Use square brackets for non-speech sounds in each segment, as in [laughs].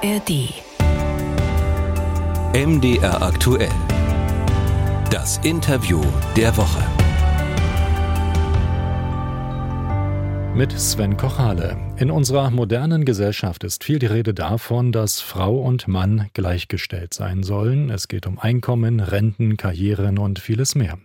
ARD. MDR aktuell. Das Interview der Woche. Mit Sven Kochale. In unserer modernen Gesellschaft ist viel die Rede davon, dass Frau und Mann gleichgestellt sein sollen. Es geht um Einkommen, Renten, Karrieren und vieles mehr.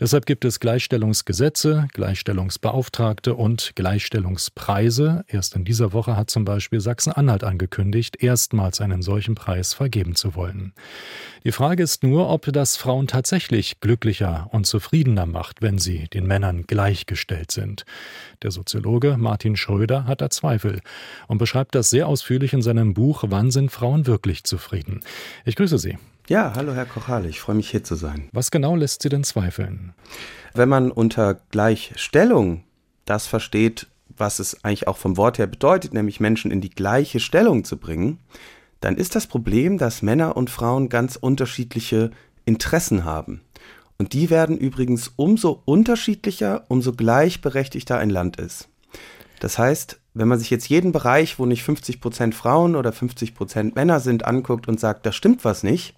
Deshalb gibt es Gleichstellungsgesetze, Gleichstellungsbeauftragte und Gleichstellungspreise. Erst in dieser Woche hat zum Beispiel Sachsen-Anhalt angekündigt, erstmals einen solchen Preis vergeben zu wollen. Die Frage ist nur, ob das Frauen tatsächlich glücklicher und zufriedener macht, wenn sie den Männern gleichgestellt sind. Der Soziologe Martin Schröder hat da Zweifel und beschreibt das sehr ausführlich in seinem Buch Wann sind Frauen wirklich zufrieden? Ich grüße Sie. Ja, hallo Herr Kochale, ich freue mich hier zu sein. Was genau lässt Sie denn zweifeln? Wenn man unter Gleichstellung das versteht, was es eigentlich auch vom Wort her bedeutet, nämlich Menschen in die gleiche Stellung zu bringen, dann ist das Problem, dass Männer und Frauen ganz unterschiedliche Interessen haben. Und die werden übrigens umso unterschiedlicher, umso gleichberechtigter ein Land ist. Das heißt, wenn man sich jetzt jeden Bereich, wo nicht 50 Prozent Frauen oder 50 Prozent Männer sind, anguckt und sagt, da stimmt was nicht,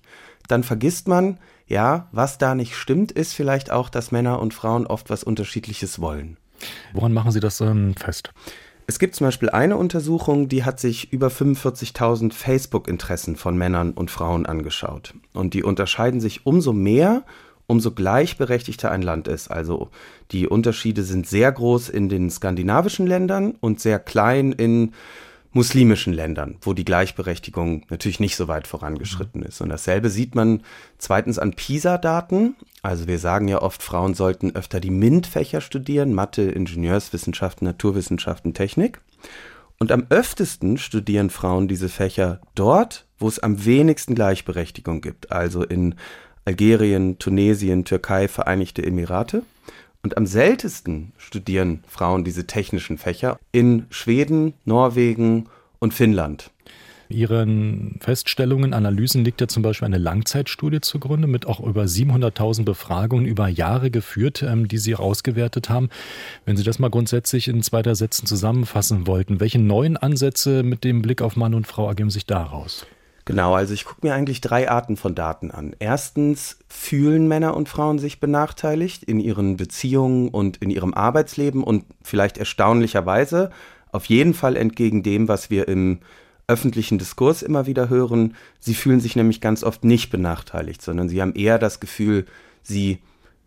dann vergisst man, ja, was da nicht stimmt, ist vielleicht auch, dass Männer und Frauen oft was Unterschiedliches wollen. Woran machen Sie das ähm, fest? Es gibt zum Beispiel eine Untersuchung, die hat sich über 45.000 Facebook-Interessen von Männern und Frauen angeschaut. Und die unterscheiden sich umso mehr, umso gleichberechtigter ein Land ist. Also die Unterschiede sind sehr groß in den skandinavischen Ländern und sehr klein in muslimischen Ländern, wo die Gleichberechtigung natürlich nicht so weit vorangeschritten ist. Und dasselbe sieht man zweitens an PISA-Daten. Also wir sagen ja oft, Frauen sollten öfter die MINT-Fächer studieren, Mathe, Ingenieurswissenschaften, Naturwissenschaften, Technik. Und am öftesten studieren Frauen diese Fächer dort, wo es am wenigsten Gleichberechtigung gibt, also in Algerien, Tunesien, Türkei, Vereinigte Emirate. Und am seltensten studieren Frauen diese technischen Fächer in Schweden, Norwegen und Finnland. Ihren Feststellungen, Analysen liegt ja zum Beispiel eine Langzeitstudie zugrunde mit auch über 700.000 Befragungen über Jahre geführt, ähm, die Sie ausgewertet haben. Wenn Sie das mal grundsätzlich in zwei, Sätzen zusammenfassen wollten, welche neuen Ansätze mit dem Blick auf Mann und Frau ergeben sich daraus? Genau, also ich gucke mir eigentlich drei Arten von Daten an. Erstens fühlen Männer und Frauen sich benachteiligt in ihren Beziehungen und in ihrem Arbeitsleben und vielleicht erstaunlicherweise auf jeden Fall entgegen dem, was wir im öffentlichen Diskurs immer wieder hören. Sie fühlen sich nämlich ganz oft nicht benachteiligt, sondern sie haben eher das Gefühl, sie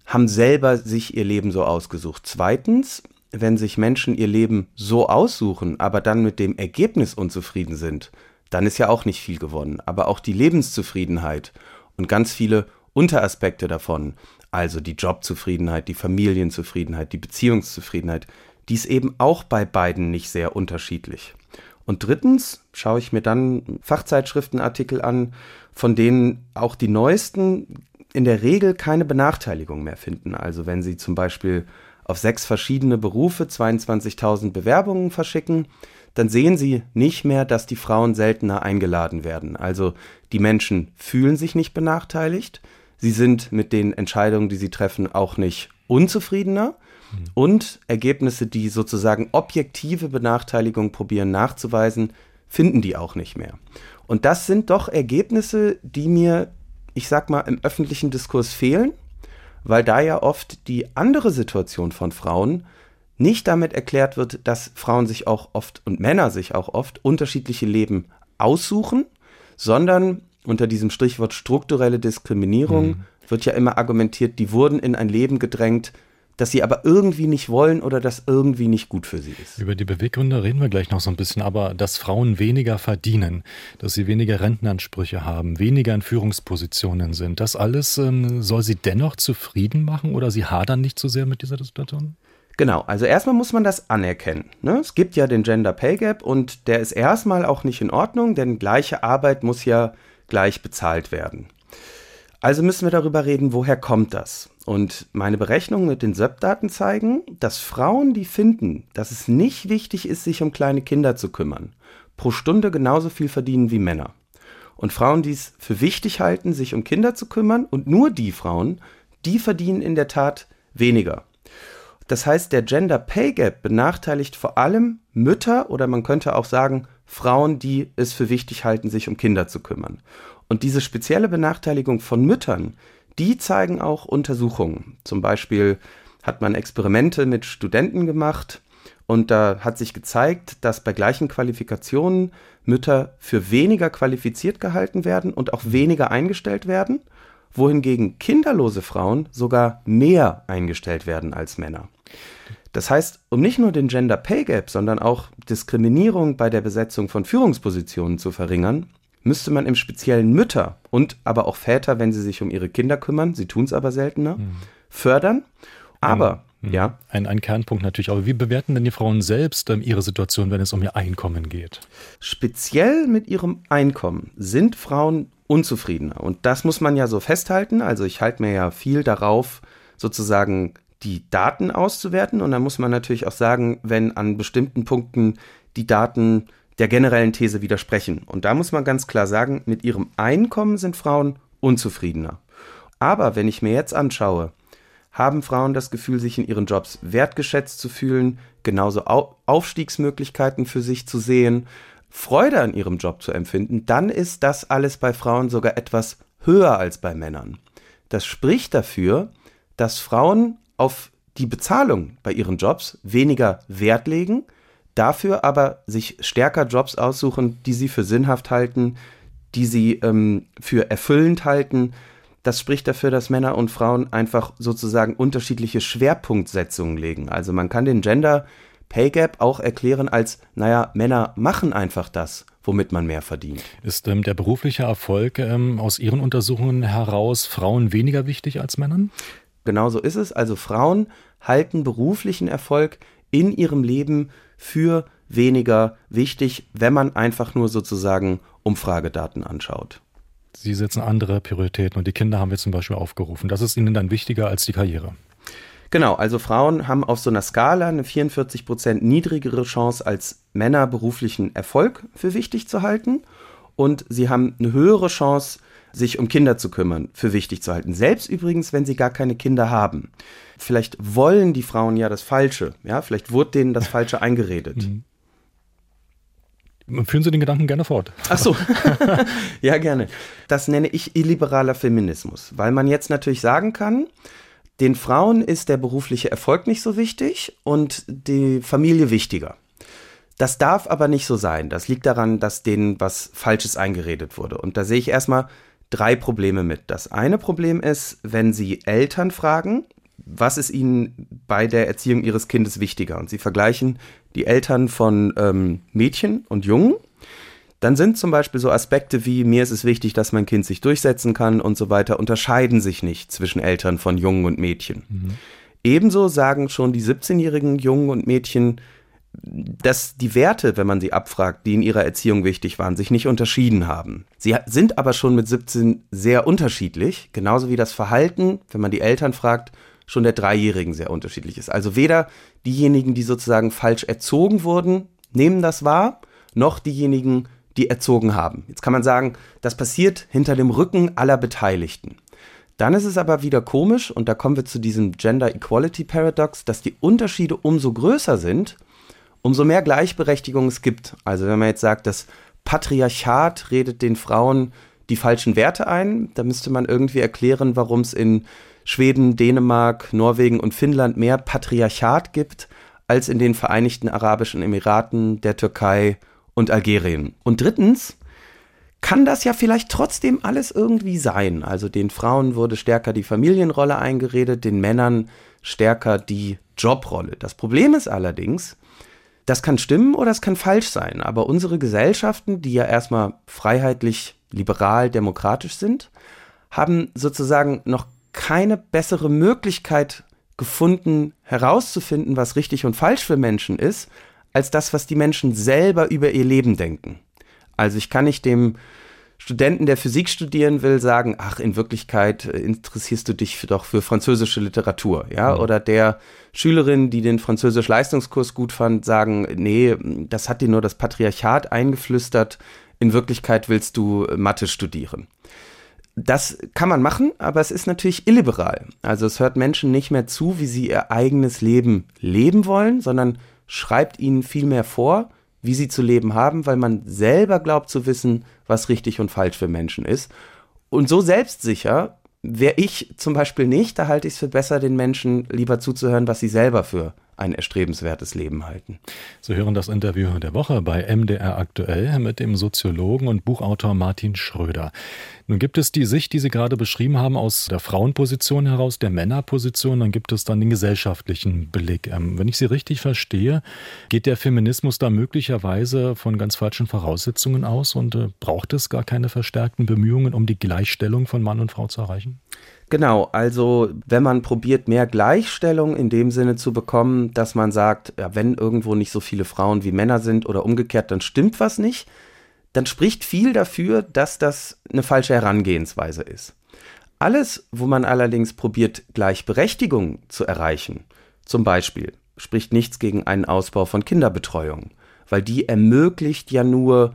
haben selber sich ihr Leben so ausgesucht. Zweitens, wenn sich Menschen ihr Leben so aussuchen, aber dann mit dem Ergebnis unzufrieden sind, dann ist ja auch nicht viel gewonnen. Aber auch die Lebenszufriedenheit und ganz viele Unteraspekte davon, also die Jobzufriedenheit, die Familienzufriedenheit, die Beziehungszufriedenheit, die ist eben auch bei beiden nicht sehr unterschiedlich. Und drittens schaue ich mir dann Fachzeitschriftenartikel an, von denen auch die neuesten in der Regel keine Benachteiligung mehr finden. Also wenn sie zum Beispiel auf sechs verschiedene Berufe 22.000 Bewerbungen verschicken, dann sehen sie nicht mehr, dass die Frauen seltener eingeladen werden. Also die Menschen fühlen sich nicht benachteiligt, sie sind mit den Entscheidungen, die sie treffen, auch nicht unzufriedener. Mhm. Und Ergebnisse, die sozusagen objektive Benachteiligung probieren nachzuweisen, finden die auch nicht mehr. Und das sind doch Ergebnisse, die mir, ich sag mal, im öffentlichen Diskurs fehlen, weil da ja oft die andere Situation von Frauen nicht damit erklärt wird, dass Frauen sich auch oft und Männer sich auch oft unterschiedliche Leben aussuchen, sondern unter diesem Stichwort strukturelle Diskriminierung mhm. wird ja immer argumentiert, die wurden in ein Leben gedrängt, das sie aber irgendwie nicht wollen oder das irgendwie nicht gut für sie ist. Über die Beweggründe reden wir gleich noch so ein bisschen, aber dass Frauen weniger verdienen, dass sie weniger Rentenansprüche haben, weniger in Führungspositionen sind, das alles ähm, soll sie dennoch zufrieden machen oder sie hadern nicht so sehr mit dieser Situation? Genau, also erstmal muss man das anerkennen. Ne? Es gibt ja den Gender Pay Gap und der ist erstmal auch nicht in Ordnung, denn gleiche Arbeit muss ja gleich bezahlt werden. Also müssen wir darüber reden, woher kommt das? Und meine Berechnungen mit den SEP-Daten zeigen, dass Frauen, die finden, dass es nicht wichtig ist, sich um kleine Kinder zu kümmern, pro Stunde genauso viel verdienen wie Männer. Und Frauen, die es für wichtig halten, sich um Kinder zu kümmern, und nur die Frauen, die verdienen in der Tat weniger. Das heißt, der Gender Pay Gap benachteiligt vor allem Mütter oder man könnte auch sagen Frauen, die es für wichtig halten, sich um Kinder zu kümmern. Und diese spezielle Benachteiligung von Müttern, die zeigen auch Untersuchungen. Zum Beispiel hat man Experimente mit Studenten gemacht und da hat sich gezeigt, dass bei gleichen Qualifikationen Mütter für weniger qualifiziert gehalten werden und auch weniger eingestellt werden, wohingegen kinderlose Frauen sogar mehr eingestellt werden als Männer. Das heißt, um nicht nur den Gender Pay Gap, sondern auch Diskriminierung bei der Besetzung von Führungspositionen zu verringern, müsste man im Speziellen Mütter und aber auch Väter, wenn sie sich um ihre Kinder kümmern, sie tun es aber seltener, mhm. fördern. Aber Mhm. Ja. Ein, ein Kernpunkt natürlich. Aber wie bewerten denn die Frauen selbst ähm, ihre Situation, wenn es um ihr Einkommen geht? Speziell mit ihrem Einkommen sind Frauen unzufriedener. Und das muss man ja so festhalten. Also ich halte mir ja viel darauf, sozusagen die Daten auszuwerten. Und dann muss man natürlich auch sagen, wenn an bestimmten Punkten die Daten der generellen These widersprechen. Und da muss man ganz klar sagen, mit ihrem Einkommen sind Frauen unzufriedener. Aber wenn ich mir jetzt anschaue, haben Frauen das Gefühl, sich in ihren Jobs wertgeschätzt zu fühlen, genauso Aufstiegsmöglichkeiten für sich zu sehen, Freude an ihrem Job zu empfinden, dann ist das alles bei Frauen sogar etwas höher als bei Männern. Das spricht dafür, dass Frauen auf die Bezahlung bei ihren Jobs weniger Wert legen, dafür aber sich stärker Jobs aussuchen, die sie für sinnhaft halten, die sie ähm, für erfüllend halten, das spricht dafür, dass Männer und Frauen einfach sozusagen unterschiedliche Schwerpunktsetzungen legen. Also man kann den Gender Pay Gap auch erklären als, naja, Männer machen einfach das, womit man mehr verdient. Ist ähm, der berufliche Erfolg ähm, aus Ihren Untersuchungen heraus Frauen weniger wichtig als Männern? Genau so ist es. Also Frauen halten beruflichen Erfolg in ihrem Leben für weniger wichtig, wenn man einfach nur sozusagen Umfragedaten anschaut. Sie setzen andere Prioritäten und die Kinder haben wir zum Beispiel aufgerufen. Das ist Ihnen dann wichtiger als die Karriere. Genau, also Frauen haben auf so einer Skala eine 44 Prozent niedrigere Chance als Männer beruflichen Erfolg für wichtig zu halten und sie haben eine höhere Chance, sich um Kinder zu kümmern, für wichtig zu halten. Selbst übrigens, wenn sie gar keine Kinder haben. Vielleicht wollen die Frauen ja das Falsche, ja, vielleicht wurde denen das Falsche [laughs] eingeredet. Mhm. Führen Sie den Gedanken gerne fort. Ach so. [laughs] ja, gerne. Das nenne ich illiberaler Feminismus, weil man jetzt natürlich sagen kann, den Frauen ist der berufliche Erfolg nicht so wichtig und die Familie wichtiger. Das darf aber nicht so sein. Das liegt daran, dass denen was Falsches eingeredet wurde. Und da sehe ich erstmal drei Probleme mit. Das eine Problem ist, wenn Sie Eltern fragen, was ist ihnen bei der Erziehung ihres Kindes wichtiger? Und sie vergleichen die Eltern von ähm, Mädchen und Jungen. Dann sind zum Beispiel so Aspekte wie mir ist es wichtig, dass mein Kind sich durchsetzen kann und so weiter, unterscheiden sich nicht zwischen Eltern von Jungen und Mädchen. Mhm. Ebenso sagen schon die 17-jährigen Jungen und Mädchen, dass die Werte, wenn man sie abfragt, die in ihrer Erziehung wichtig waren, sich nicht unterschieden haben. Sie sind aber schon mit 17 sehr unterschiedlich, genauso wie das Verhalten, wenn man die Eltern fragt, schon der Dreijährigen sehr unterschiedlich ist. Also weder diejenigen, die sozusagen falsch erzogen wurden, nehmen das wahr, noch diejenigen, die erzogen haben. Jetzt kann man sagen, das passiert hinter dem Rücken aller Beteiligten. Dann ist es aber wieder komisch, und da kommen wir zu diesem Gender Equality Paradox, dass die Unterschiede umso größer sind, umso mehr Gleichberechtigung es gibt. Also wenn man jetzt sagt, das Patriarchat redet den Frauen die falschen Werte ein, da müsste man irgendwie erklären, warum es in Schweden, Dänemark, Norwegen und Finnland mehr Patriarchat gibt als in den Vereinigten Arabischen Emiraten, der Türkei und Algerien. Und drittens kann das ja vielleicht trotzdem alles irgendwie sein. Also den Frauen wurde stärker die Familienrolle eingeredet, den Männern stärker die Jobrolle. Das Problem ist allerdings, das kann stimmen oder es kann falsch sein. Aber unsere Gesellschaften, die ja erstmal freiheitlich, liberal, demokratisch sind, haben sozusagen noch keine bessere Möglichkeit gefunden, herauszufinden, was richtig und falsch für Menschen ist, als das, was die Menschen selber über ihr Leben denken. Also ich kann nicht dem Studenten, der Physik studieren will, sagen, ach, in Wirklichkeit äh, interessierst du dich doch für französische Literatur, ja? Mhm. Oder der Schülerin, die den Französisch-Leistungskurs gut fand, sagen, nee, das hat dir nur das Patriarchat eingeflüstert, in Wirklichkeit willst du Mathe studieren. Das kann man machen, aber es ist natürlich illiberal. Also es hört Menschen nicht mehr zu, wie sie ihr eigenes Leben leben wollen, sondern schreibt ihnen vielmehr vor, wie sie zu leben haben, weil man selber glaubt zu wissen, was richtig und falsch für Menschen ist. Und so selbstsicher wäre ich zum Beispiel nicht, da halte ich es für besser, den Menschen lieber zuzuhören, was sie selber für ein erstrebenswertes Leben halten. Sie hören das Interview der Woche bei MDR aktuell mit dem Soziologen und Buchautor Martin Schröder. Nun gibt es die Sicht, die Sie gerade beschrieben haben, aus der Frauenposition heraus, der Männerposition, dann gibt es dann den gesellschaftlichen Blick. Ähm, wenn ich Sie richtig verstehe, geht der Feminismus da möglicherweise von ganz falschen Voraussetzungen aus und äh, braucht es gar keine verstärkten Bemühungen, um die Gleichstellung von Mann und Frau zu erreichen? Genau, also wenn man probiert, mehr Gleichstellung in dem Sinne zu bekommen, dass man sagt, ja, wenn irgendwo nicht so viele Frauen wie Männer sind oder umgekehrt, dann stimmt was nicht, dann spricht viel dafür, dass das eine falsche Herangehensweise ist. Alles, wo man allerdings probiert, Gleichberechtigung zu erreichen, zum Beispiel, spricht nichts gegen einen Ausbau von Kinderbetreuung, weil die ermöglicht ja nur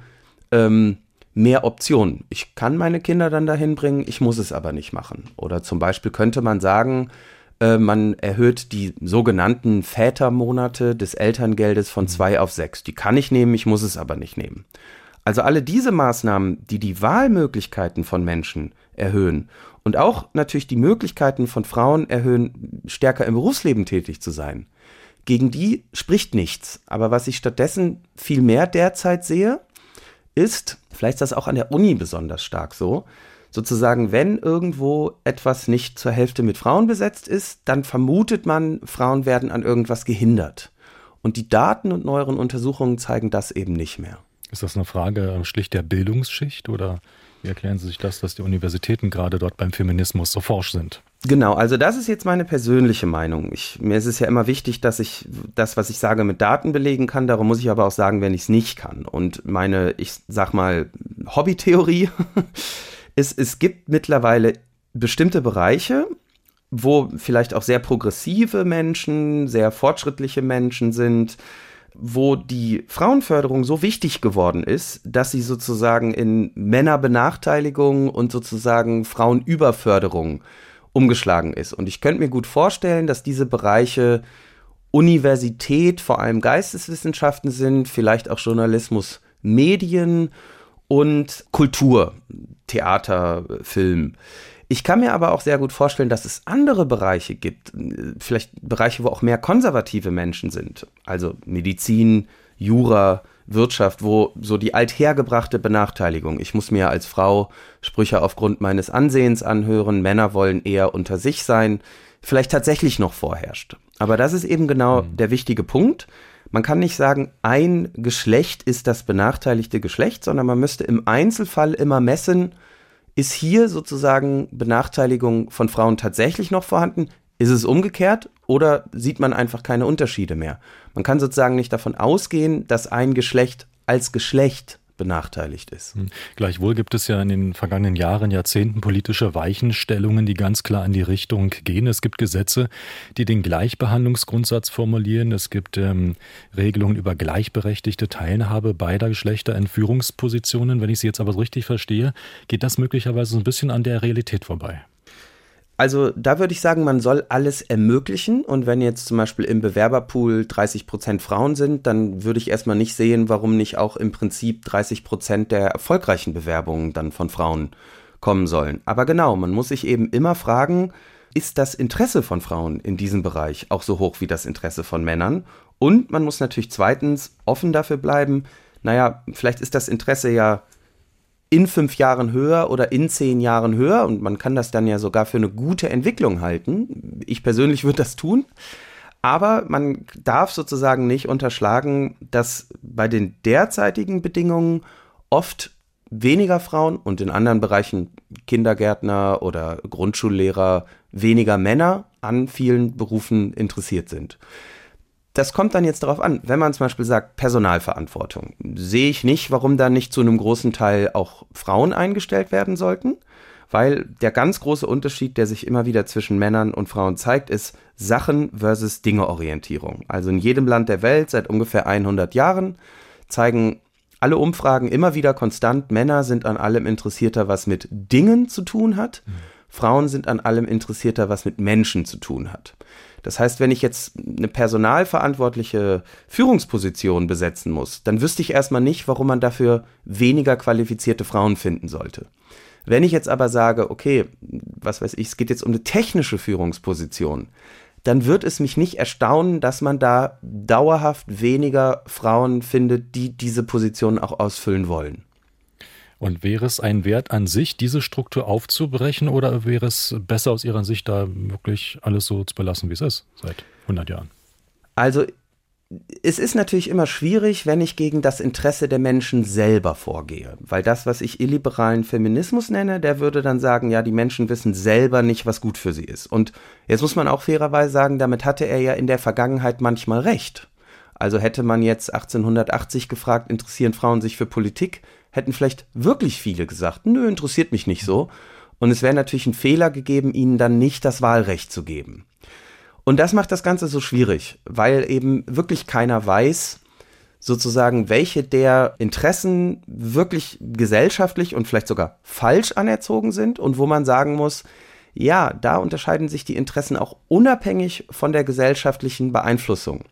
ähm, mehr Optionen. Ich kann meine Kinder dann dahin bringen, ich muss es aber nicht machen. Oder zum Beispiel könnte man sagen, äh, man erhöht die sogenannten Vätermonate des Elterngeldes von zwei auf sechs. Die kann ich nehmen, ich muss es aber nicht nehmen. Also alle diese Maßnahmen, die die Wahlmöglichkeiten von Menschen erhöhen und auch natürlich die Möglichkeiten von Frauen erhöhen, stärker im Berufsleben tätig zu sein, gegen die spricht nichts. Aber was ich stattdessen viel mehr derzeit sehe, ist, vielleicht ist das auch an der Uni besonders stark so, sozusagen, wenn irgendwo etwas nicht zur Hälfte mit Frauen besetzt ist, dann vermutet man, Frauen werden an irgendwas gehindert. Und die Daten und neueren Untersuchungen zeigen das eben nicht mehr. Ist das eine Frage äh, schlicht der Bildungsschicht oder wie erklären Sie sich das, dass die Universitäten gerade dort beim Feminismus so forsch sind? Genau, also das ist jetzt meine persönliche Meinung. Ich, mir ist es ja immer wichtig, dass ich das, was ich sage, mit Daten belegen kann. Darum muss ich aber auch sagen, wenn ich es nicht kann. Und meine, ich sag mal, Hobbytheorie [laughs] ist, es gibt mittlerweile bestimmte Bereiche, wo vielleicht auch sehr progressive Menschen, sehr fortschrittliche Menschen sind, wo die Frauenförderung so wichtig geworden ist, dass sie sozusagen in Männerbenachteiligung und sozusagen Frauenüberförderung umgeschlagen ist. Und ich könnte mir gut vorstellen, dass diese Bereiche Universität, vor allem Geisteswissenschaften sind, vielleicht auch Journalismus, Medien und Kultur, Theater, Film. Ich kann mir aber auch sehr gut vorstellen, dass es andere Bereiche gibt, vielleicht Bereiche, wo auch mehr konservative Menschen sind, also Medizin, Jura, Wirtschaft, wo so die althergebrachte Benachteiligung, ich muss mir als Frau Sprüche aufgrund meines Ansehens anhören, Männer wollen eher unter sich sein, vielleicht tatsächlich noch vorherrscht. Aber das ist eben genau mhm. der wichtige Punkt. Man kann nicht sagen, ein Geschlecht ist das benachteiligte Geschlecht, sondern man müsste im Einzelfall immer messen, ist hier sozusagen Benachteiligung von Frauen tatsächlich noch vorhanden? Ist es umgekehrt oder sieht man einfach keine Unterschiede mehr? Man kann sozusagen nicht davon ausgehen, dass ein Geschlecht als Geschlecht benachteiligt ist. Hm. Gleichwohl gibt es ja in den vergangenen Jahren, Jahrzehnten politische Weichenstellungen, die ganz klar in die Richtung gehen. Es gibt Gesetze, die den Gleichbehandlungsgrundsatz formulieren. Es gibt ähm, Regelungen über gleichberechtigte Teilhabe beider Geschlechter in Führungspositionen. Wenn ich Sie jetzt aber richtig verstehe, geht das möglicherweise so ein bisschen an der Realität vorbei. Also da würde ich sagen, man soll alles ermöglichen. Und wenn jetzt zum Beispiel im Bewerberpool 30 Prozent Frauen sind, dann würde ich erstmal nicht sehen, warum nicht auch im Prinzip 30 Prozent der erfolgreichen Bewerbungen dann von Frauen kommen sollen. Aber genau, man muss sich eben immer fragen, ist das Interesse von Frauen in diesem Bereich auch so hoch wie das Interesse von Männern? Und man muss natürlich zweitens offen dafür bleiben, naja, vielleicht ist das Interesse ja in fünf Jahren höher oder in zehn Jahren höher und man kann das dann ja sogar für eine gute Entwicklung halten. Ich persönlich würde das tun. Aber man darf sozusagen nicht unterschlagen, dass bei den derzeitigen Bedingungen oft weniger Frauen und in anderen Bereichen Kindergärtner oder Grundschullehrer weniger Männer an vielen Berufen interessiert sind das kommt dann jetzt darauf an, wenn man zum Beispiel sagt Personalverantwortung, sehe ich nicht, warum da nicht zu einem großen Teil auch Frauen eingestellt werden sollten, weil der ganz große Unterschied, der sich immer wieder zwischen Männern und Frauen zeigt, ist Sachen versus Dingeorientierung. Also in jedem Land der Welt seit ungefähr 100 Jahren zeigen alle Umfragen immer wieder konstant, Männer sind an allem interessierter, was mit Dingen zu tun hat, mhm. Frauen sind an allem interessierter, was mit Menschen zu tun hat. Das heißt, wenn ich jetzt eine personalverantwortliche Führungsposition besetzen muss, dann wüsste ich erstmal nicht, warum man dafür weniger qualifizierte Frauen finden sollte. Wenn ich jetzt aber sage, okay, was weiß ich, es geht jetzt um eine technische Führungsposition, dann wird es mich nicht erstaunen, dass man da dauerhaft weniger Frauen findet, die diese Position auch ausfüllen wollen. Und wäre es ein Wert an sich, diese Struktur aufzubrechen, oder wäre es besser aus Ihrer Sicht, da wirklich alles so zu belassen, wie es ist, seit 100 Jahren? Also es ist natürlich immer schwierig, wenn ich gegen das Interesse der Menschen selber vorgehe. Weil das, was ich illiberalen Feminismus nenne, der würde dann sagen, ja, die Menschen wissen selber nicht, was gut für sie ist. Und jetzt muss man auch fairerweise sagen, damit hatte er ja in der Vergangenheit manchmal recht. Also hätte man jetzt 1880 gefragt, interessieren Frauen sich für Politik, hätten vielleicht wirklich viele gesagt, nö, interessiert mich nicht so. Und es wäre natürlich ein Fehler gegeben, ihnen dann nicht das Wahlrecht zu geben. Und das macht das Ganze so schwierig, weil eben wirklich keiner weiß, sozusagen, welche der Interessen wirklich gesellschaftlich und vielleicht sogar falsch anerzogen sind und wo man sagen muss, ja, da unterscheiden sich die Interessen auch unabhängig von der gesellschaftlichen Beeinflussung.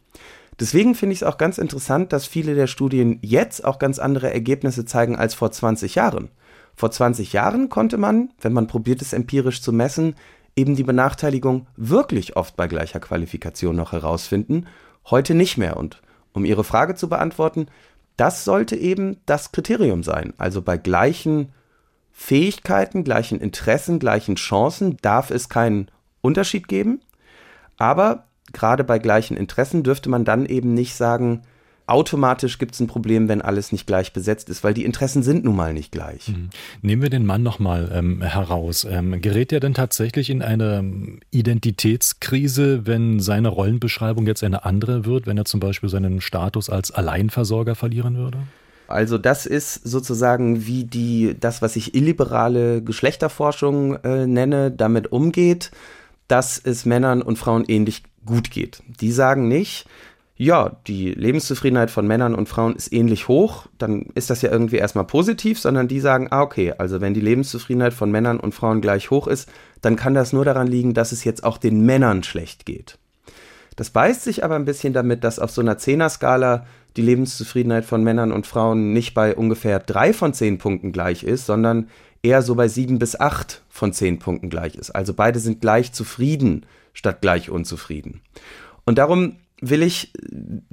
Deswegen finde ich es auch ganz interessant, dass viele der Studien jetzt auch ganz andere Ergebnisse zeigen als vor 20 Jahren. Vor 20 Jahren konnte man, wenn man probiert es empirisch zu messen, eben die Benachteiligung wirklich oft bei gleicher Qualifikation noch herausfinden, heute nicht mehr. Und um Ihre Frage zu beantworten, das sollte eben das Kriterium sein. Also bei gleichen Fähigkeiten, gleichen Interessen, gleichen Chancen darf es keinen Unterschied geben. Aber gerade bei gleichen Interessen dürfte man dann eben nicht sagen, automatisch gibt es ein Problem, wenn alles nicht gleich besetzt ist, weil die Interessen sind nun mal nicht gleich. Mhm. Nehmen wir den Mann nochmal ähm, heraus. Ähm, gerät er denn tatsächlich in eine Identitätskrise, wenn seine Rollenbeschreibung jetzt eine andere wird, wenn er zum Beispiel seinen Status als Alleinversorger verlieren würde? Also das ist sozusagen wie die das, was ich illiberale Geschlechterforschung äh, nenne, damit umgeht, dass es Männern und Frauen ähnlich gut geht. Die sagen nicht, ja, die Lebenszufriedenheit von Männern und Frauen ist ähnlich hoch, dann ist das ja irgendwie erstmal positiv, sondern die sagen, ah, okay, also wenn die Lebenszufriedenheit von Männern und Frauen gleich hoch ist, dann kann das nur daran liegen, dass es jetzt auch den Männern schlecht geht. Das beißt sich aber ein bisschen damit, dass auf so einer Zehner-Skala die Lebenszufriedenheit von Männern und Frauen nicht bei ungefähr drei von zehn Punkten gleich ist, sondern eher so bei sieben bis acht von zehn Punkten gleich ist. Also beide sind gleich zufrieden statt gleich unzufrieden. Und darum will ich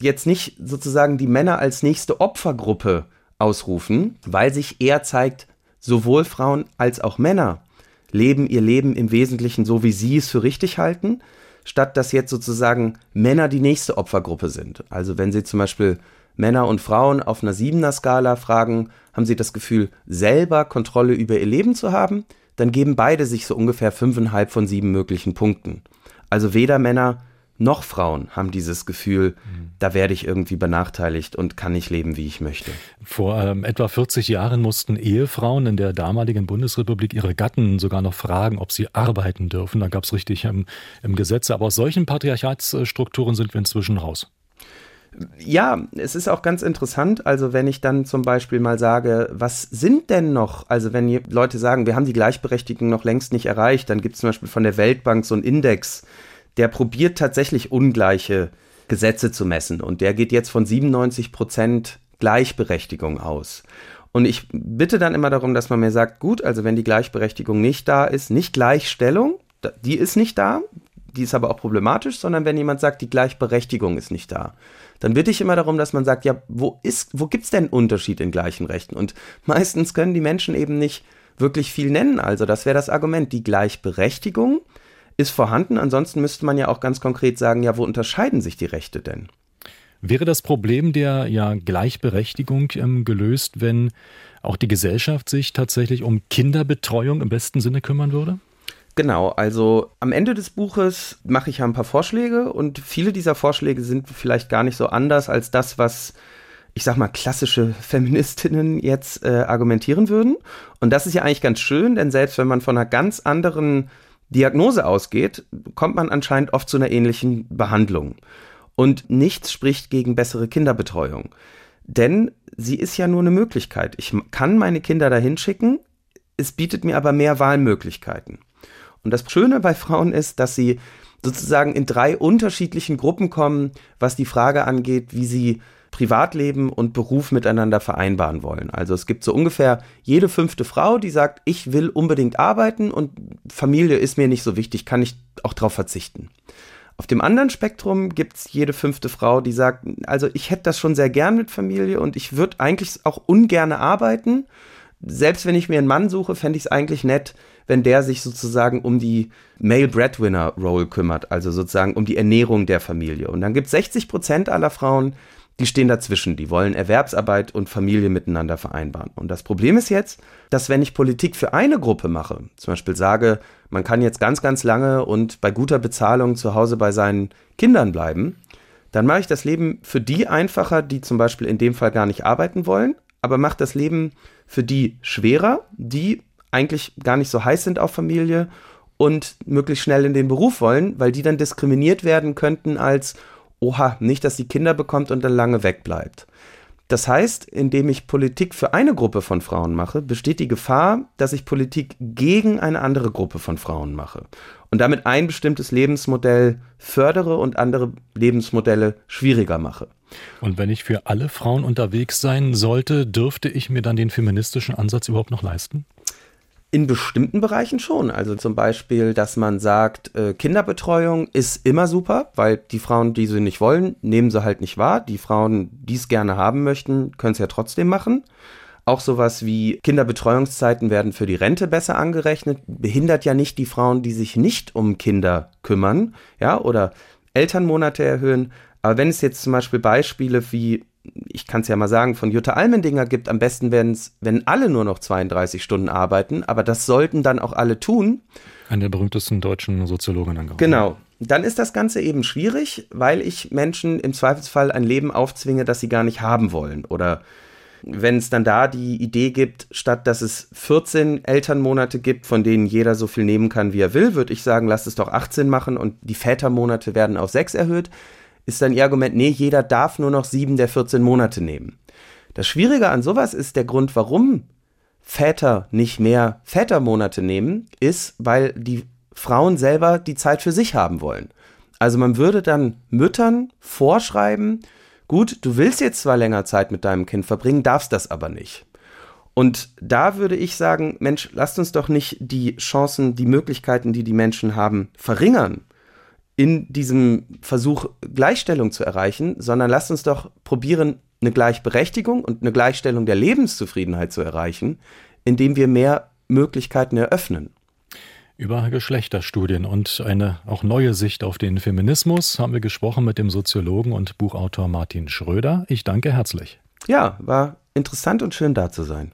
jetzt nicht sozusagen die Männer als nächste Opfergruppe ausrufen, weil sich eher zeigt, sowohl Frauen als auch Männer leben ihr Leben im Wesentlichen so, wie sie es für richtig halten, statt dass jetzt sozusagen Männer die nächste Opfergruppe sind. Also wenn Sie zum Beispiel Männer und Frauen auf einer siebener Skala fragen, haben sie das Gefühl, selber Kontrolle über ihr Leben zu haben, dann geben beide sich so ungefähr fünfeinhalb von sieben möglichen Punkten. Also weder Männer noch Frauen haben dieses Gefühl, da werde ich irgendwie benachteiligt und kann nicht leben, wie ich möchte. Vor ähm, etwa 40 Jahren mussten Ehefrauen in der damaligen Bundesrepublik ihre Gatten sogar noch fragen, ob sie arbeiten dürfen. Da gab es richtig ähm, im Gesetz. Aber aus solchen Patriarchatsstrukturen sind wir inzwischen raus. Ja, es ist auch ganz interessant. Also, wenn ich dann zum Beispiel mal sage, was sind denn noch, also wenn Leute sagen, wir haben die Gleichberechtigung noch längst nicht erreicht, dann gibt es zum Beispiel von der Weltbank so einen Index, der probiert tatsächlich ungleiche Gesetze zu messen. Und der geht jetzt von 97 Prozent Gleichberechtigung aus. Und ich bitte dann immer darum, dass man mir sagt, gut, also wenn die Gleichberechtigung nicht da ist, nicht Gleichstellung, die ist nicht da, die ist aber auch problematisch, sondern wenn jemand sagt, die Gleichberechtigung ist nicht da, dann bitte ich immer darum, dass man sagt, ja, wo ist, wo gibt's denn Unterschied in gleichen Rechten? Und meistens können die Menschen eben nicht wirklich viel nennen. Also das wäre das Argument. Die Gleichberechtigung ist vorhanden. Ansonsten müsste man ja auch ganz konkret sagen, ja, wo unterscheiden sich die Rechte denn? Wäre das Problem der ja, Gleichberechtigung ähm, gelöst, wenn auch die Gesellschaft sich tatsächlich um Kinderbetreuung im besten Sinne kümmern würde? Genau, also am Ende des Buches mache ich ja ein paar Vorschläge und viele dieser Vorschläge sind vielleicht gar nicht so anders als das, was ich sag mal, klassische Feministinnen jetzt äh, argumentieren würden. Und das ist ja eigentlich ganz schön, denn selbst wenn man von einer ganz anderen Diagnose ausgeht, kommt man anscheinend oft zu einer ähnlichen Behandlung. Und nichts spricht gegen bessere Kinderbetreuung. Denn sie ist ja nur eine Möglichkeit. Ich kann meine Kinder dahin schicken, es bietet mir aber mehr Wahlmöglichkeiten. Und das Schöne bei Frauen ist, dass sie sozusagen in drei unterschiedlichen Gruppen kommen, was die Frage angeht, wie sie Privatleben und Beruf miteinander vereinbaren wollen. Also es gibt so ungefähr jede fünfte Frau, die sagt, ich will unbedingt arbeiten und Familie ist mir nicht so wichtig, kann ich auch darauf verzichten. Auf dem anderen Spektrum gibt es jede fünfte Frau, die sagt, also ich hätte das schon sehr gern mit Familie und ich würde eigentlich auch ungern arbeiten. Selbst wenn ich mir einen Mann suche, fände ich es eigentlich nett, wenn der sich sozusagen um die Male Breadwinner Role kümmert, also sozusagen um die Ernährung der Familie. Und dann gibt es 60 Prozent aller Frauen, die stehen dazwischen, die wollen Erwerbsarbeit und Familie miteinander vereinbaren. Und das Problem ist jetzt, dass wenn ich Politik für eine Gruppe mache, zum Beispiel sage, man kann jetzt ganz, ganz lange und bei guter Bezahlung zu Hause bei seinen Kindern bleiben, dann mache ich das Leben für die einfacher, die zum Beispiel in dem Fall gar nicht arbeiten wollen, aber macht das Leben für die schwerer, die eigentlich gar nicht so heiß sind auf Familie und möglichst schnell in den Beruf wollen, weil die dann diskriminiert werden könnten als oha, nicht, dass die Kinder bekommt und dann lange wegbleibt. Das heißt, indem ich Politik für eine Gruppe von Frauen mache, besteht die Gefahr, dass ich Politik gegen eine andere Gruppe von Frauen mache und damit ein bestimmtes Lebensmodell fördere und andere Lebensmodelle schwieriger mache. Und wenn ich für alle Frauen unterwegs sein sollte, dürfte ich mir dann den feministischen Ansatz überhaupt noch leisten? In bestimmten Bereichen schon. Also zum Beispiel, dass man sagt, äh, Kinderbetreuung ist immer super, weil die Frauen, die sie nicht wollen, nehmen sie halt nicht wahr. Die Frauen, die es gerne haben möchten, können es ja trotzdem machen. Auch sowas wie Kinderbetreuungszeiten werden für die Rente besser angerechnet, behindert ja nicht die Frauen, die sich nicht um Kinder kümmern, ja, oder Elternmonate erhöhen. Aber wenn es jetzt zum Beispiel Beispiele wie ich kann es ja mal sagen, von Jutta Almendinger gibt, am besten wenn's, wenn alle nur noch 32 Stunden arbeiten, aber das sollten dann auch alle tun. Eine der berühmtesten deutschen Soziologinnen. Genau. Dann ist das Ganze eben schwierig, weil ich Menschen im Zweifelsfall ein Leben aufzwinge, das sie gar nicht haben wollen. Oder wenn es dann da die Idee gibt, statt dass es 14 Elternmonate gibt, von denen jeder so viel nehmen kann, wie er will, würde ich sagen, lasst es doch 18 machen und die Vätermonate werden auf 6 erhöht ist dann ihr Argument, nee, jeder darf nur noch sieben der 14 Monate nehmen. Das Schwierige an sowas ist der Grund, warum Väter nicht mehr Vätermonate nehmen, ist, weil die Frauen selber die Zeit für sich haben wollen. Also man würde dann Müttern vorschreiben, gut, du willst jetzt zwar länger Zeit mit deinem Kind verbringen, darfst das aber nicht. Und da würde ich sagen, Mensch, lasst uns doch nicht die Chancen, die Möglichkeiten, die die Menschen haben, verringern, in diesem Versuch Gleichstellung zu erreichen, sondern lasst uns doch probieren, eine Gleichberechtigung und eine Gleichstellung der Lebenszufriedenheit zu erreichen, indem wir mehr Möglichkeiten eröffnen. Über Geschlechterstudien und eine auch neue Sicht auf den Feminismus haben wir gesprochen mit dem Soziologen und Buchautor Martin Schröder. Ich danke herzlich. Ja, war interessant und schön da zu sein.